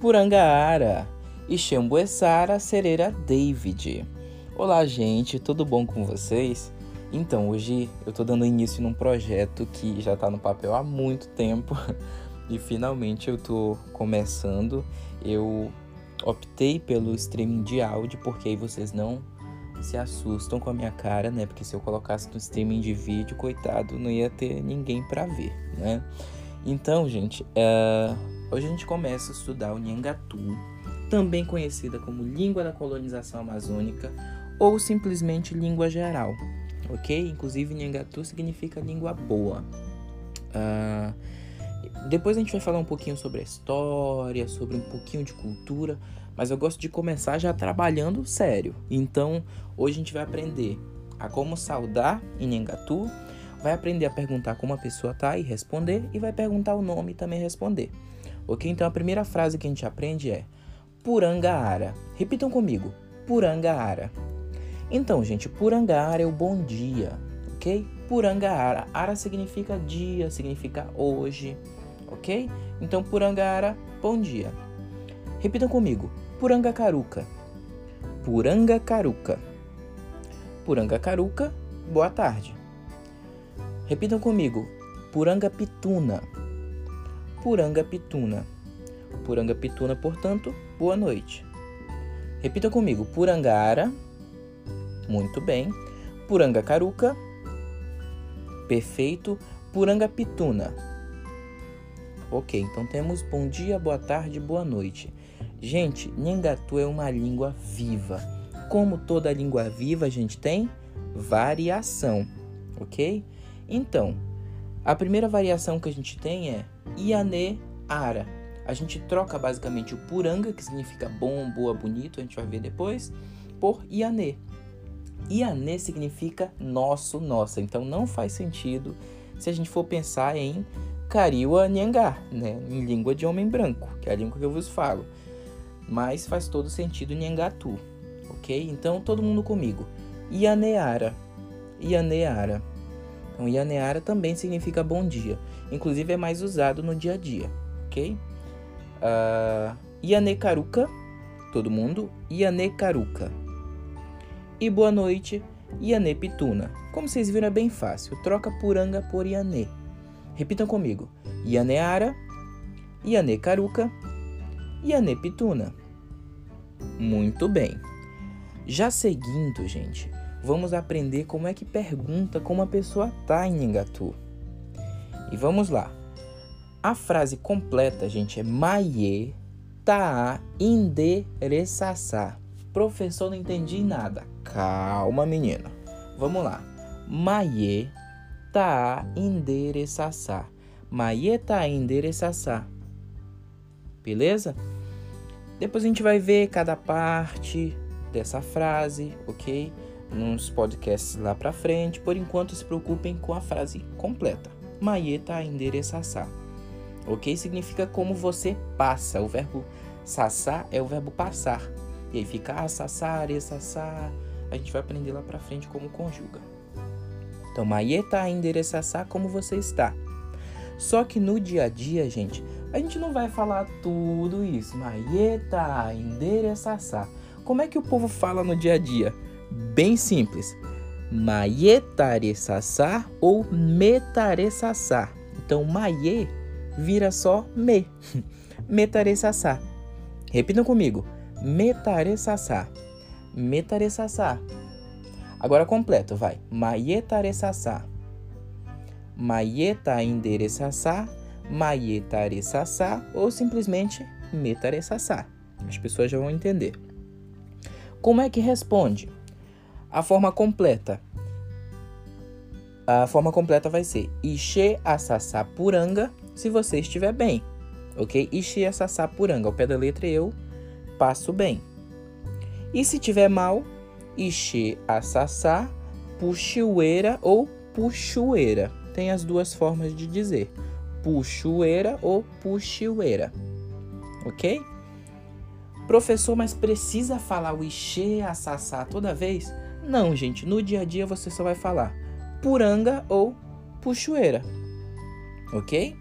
Purangaara, Ixembuessara Sereira David. Olá, gente, tudo bom com vocês? Então, hoje eu tô dando início num projeto que já tá no papel há muito tempo e finalmente eu tô começando. Eu optei pelo streaming de áudio porque aí vocês não se assustam com a minha cara, né? Porque se eu colocasse no streaming de vídeo, coitado, não ia ter ninguém para ver, né? Então, gente, uh, hoje a gente começa a estudar o Nhangatu, também conhecida como língua da colonização amazônica ou simplesmente língua geral, ok? Inclusive, Nhangatu significa língua boa. Uh, depois a gente vai falar um pouquinho sobre a história, sobre um pouquinho de cultura, mas eu gosto de começar já trabalhando sério. Então, hoje a gente vai aprender a como saudar em Nhangatu, vai aprender a perguntar como a pessoa tá e responder, e vai perguntar o nome e também responder. Ok? Então, a primeira frase que a gente aprende é Purangaara. Repitam comigo: Purangaara. Então, gente, Purangaara é o bom dia, ok? Purangaara. Ara significa dia, significa hoje, ok? Então, Purangaara, bom dia. Repitam comigo: Purangacaruca. Purangacaruca. Purangacaruca, boa tarde. Repitam comigo: Purangapituna. Purangapituna. Purangapituna, portanto, boa noite. Repita comigo: Purangara. Muito bem. Purangacaruca. Perfeito. Purangapituna. Ok, então temos bom dia, boa tarde, boa noite. Gente, Nhangatu é uma língua viva. Como toda língua viva, a gente tem variação, ok? Então, a primeira variação que a gente tem é Iane Ara. A gente troca basicamente o Puranga, que significa bom, boa, bonito, a gente vai ver depois, por Iane. Iane significa nosso, nossa. Então não faz sentido se a gente for pensar em Kariwa Nyangar, né? em língua de homem branco, que é a língua que eu vos falo. Mas faz todo sentido Nyangatu, ok? Então todo mundo comigo. Ianeara. Ianeara. Então Ianeara também significa bom dia. Inclusive é mais usado no dia a dia, ok? Uh, Ianekaruka, todo mundo. Ianekaruka. E boa noite, Ianepituna. Como vocês viram é bem fácil. Troca Puranga por Iane. Repitam comigo. Ianeara, Ianecaruca, Ianepituna. Muito bem. Já seguindo, gente, vamos aprender como é que pergunta como a pessoa tá em Nhangatu. E vamos lá. A frase completa, gente, é Maie Taa Indereçaçá. Professor, não entendi nada. Calma, menina. Vamos lá. Maie tá endereçaçá. Maie tá endereçaçá. Beleza? Depois a gente vai ver cada parte dessa frase, ok? Nos podcasts lá pra frente. Por enquanto, se preocupem com a frase completa. Maie tá endereçaçá. Ok? Significa como você passa. O verbo sassá é o verbo passar. E aí fica ah, sassá, areçaçá. A gente vai aprender lá pra frente como conjuga. Então, Maieta endereçaçá como você está. Só que no dia a dia, gente, a gente não vai falar tudo isso. Maieta endereçaçá. Como é que o povo fala no dia a dia? Bem simples. Maietareçaçá ou metareçaçá. Então, maie vira só me. metareçaçá. Repitam comigo. Metareçaçá. Metareçaçá. Agora completo, vai. Maietareçaçá. Maieta endereçaçá, maietareçaçá ou simplesmente metareçaçá. As pessoas já vão entender. Como é que responde? A forma completa. A forma completa vai ser Ixê Assassá Puranga, se você estiver bem. Ok? Ixê Assassá Puranga. Ao pé da letra eu passo bem. E se tiver mal, Ixê Assassá, Puxueira ou Puxueira. Tem as duas formas de dizer. Puxueira ou Puxueira. Ok? Professor, mas precisa falar o Ixê Assassá toda vez? Não, gente. No dia a dia você só vai falar Puranga ou Puxueira. Ok?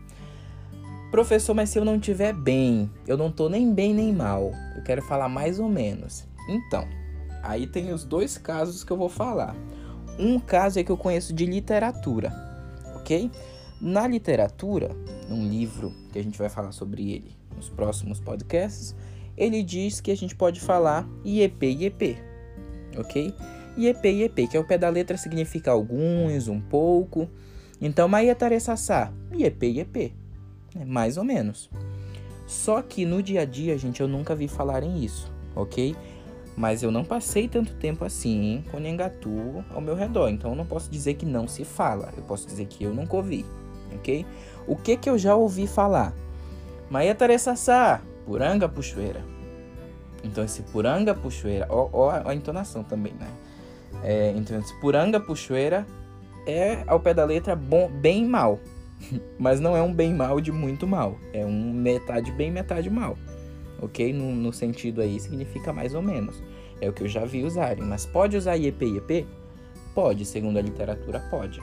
Professor, mas se eu não estiver bem, eu não tô nem bem nem mal. Eu quero falar mais ou menos. Então, aí tem os dois casos que eu vou falar. Um caso é que eu conheço de literatura, ok? Na literatura, num livro que a gente vai falar sobre ele nos próximos podcasts, ele diz que a gente pode falar IEP IEP, ok? IEP IEP, que é o pé da letra significa alguns, um pouco. Então, Maia Taresassá, IEP IEP né? mais ou menos. Só que no dia a dia, gente, eu nunca vi falarem isso, ok? Mas eu não passei tanto tempo assim com Nhangatu ao meu redor, então eu não posso dizer que não se fala, eu posso dizer que eu nunca ouvi, ok? O que que eu já ouvi falar? Maia Taresassá, Puranga Puxoeira. Então esse Puranga Puxoeira, ó, ó, ó a entonação também, né? É, então Puranga Puxoeira é ao pé da letra bom, bem mal, Mas não é um bem mal de muito mal. É um metade bem, metade mal. Ok? No, no sentido aí significa mais ou menos. É o que eu já vi usarem. Mas pode usar IEP IEP? Pode, segundo a literatura, pode.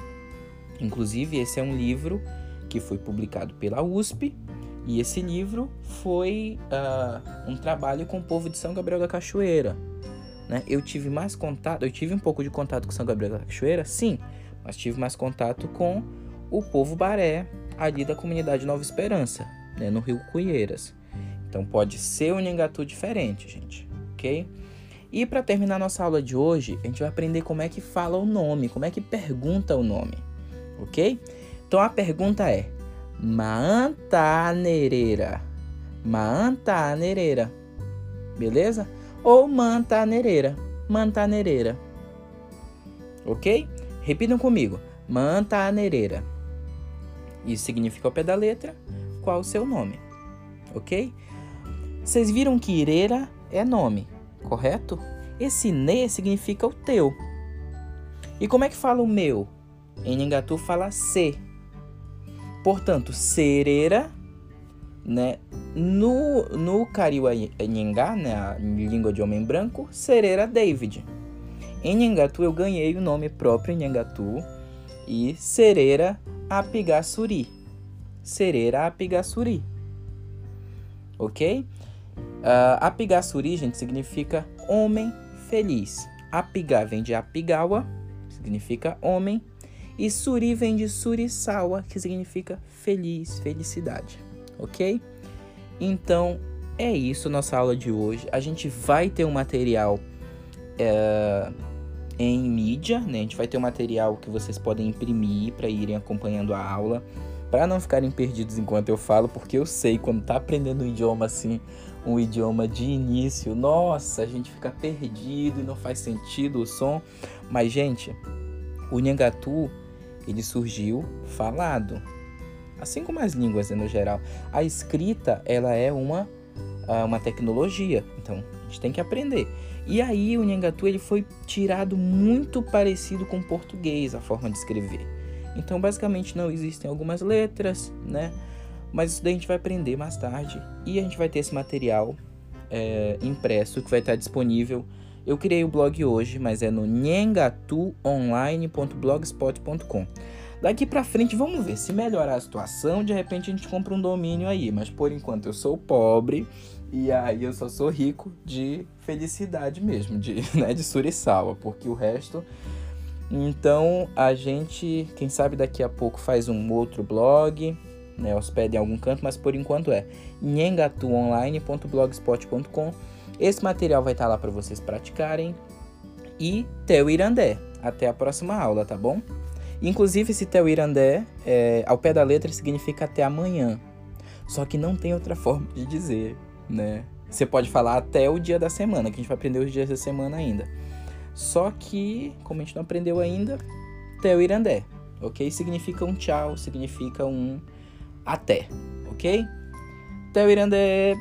Inclusive, esse é um livro que foi publicado pela USP. E esse livro foi uh, um trabalho com o povo de São Gabriel da Cachoeira. Né? Eu tive mais contato, eu tive um pouco de contato com São Gabriel da Cachoeira, sim, mas tive mais contato com o povo baré ali da comunidade Nova Esperança, né, no Rio Cuieiras. Então pode ser um Nhangatu diferente, gente, ok? E para terminar nossa aula de hoje, a gente vai aprender como é que fala o nome, como é que pergunta o nome, ok? Então a pergunta é Maantanereira, Maantanereira, beleza? Ou Mantanereira, Mantanereira, ok? Repitam comigo, Mantanereira. Isso significa ao pé da letra qual o seu nome, ok? Vocês viram que Ireira é nome, correto? Esse ne significa o teu. E como é que fala o meu? Em Nhangatu fala se. Portanto, sereira, né? No, no Kariwa Nhangá, né? A língua de homem branco, sereira David. Em Nhangatu eu ganhei o nome próprio Nhangatu e sereira Apigassuri. Sereira Apigassuri. Ok? Uh, Apigassuri, gente, significa homem feliz. Apiga vem de Apigawa, significa homem. E Suri vem de Surisawa, que significa feliz, felicidade. Ok? Então, é isso nossa aula de hoje. A gente vai ter um material. Uh, em mídia, né? A gente vai ter um material que vocês podem imprimir para irem acompanhando a aula, para não ficarem perdidos enquanto eu falo, porque eu sei quando tá aprendendo um idioma assim, um idioma de início, nossa, a gente fica perdido e não faz sentido o som. Mas gente, o Nhangatu, ele surgiu falado, assim como as línguas né, no geral. A escrita, ela é uma ah, uma tecnologia, então a gente tem que aprender. E aí o Nhangatu ele foi tirado muito parecido com o português, a forma de escrever. Então basicamente não existem algumas letras, né? Mas isso daí a gente vai aprender mais tarde. E a gente vai ter esse material é, impresso que vai estar disponível. Eu criei o blog hoje, mas é no nhangatuonline.blogspot.com. Daqui para frente vamos ver se melhorar a situação, de repente a gente compra um domínio aí, mas por enquanto eu sou pobre e aí eu só sou rico de felicidade mesmo, de, né, de Surisawa, porque o resto. Então a gente, quem sabe daqui a pouco faz um outro blog, né, hospeda em algum canto, mas por enquanto é nhengatuonline.blogspot.com. Esse material vai estar lá para vocês praticarem. E Teu Irandé. Até a próxima aula, tá bom? Inclusive, esse Teu Irandé, é, ao pé da letra, significa até amanhã. Só que não tem outra forma de dizer né? Você pode falar até o dia da semana, que a gente vai aprender os dias da semana ainda. Só que, como a gente não aprendeu ainda, Teu Irandé, ok? Significa um tchau, significa um até, ok? Teu Irandé.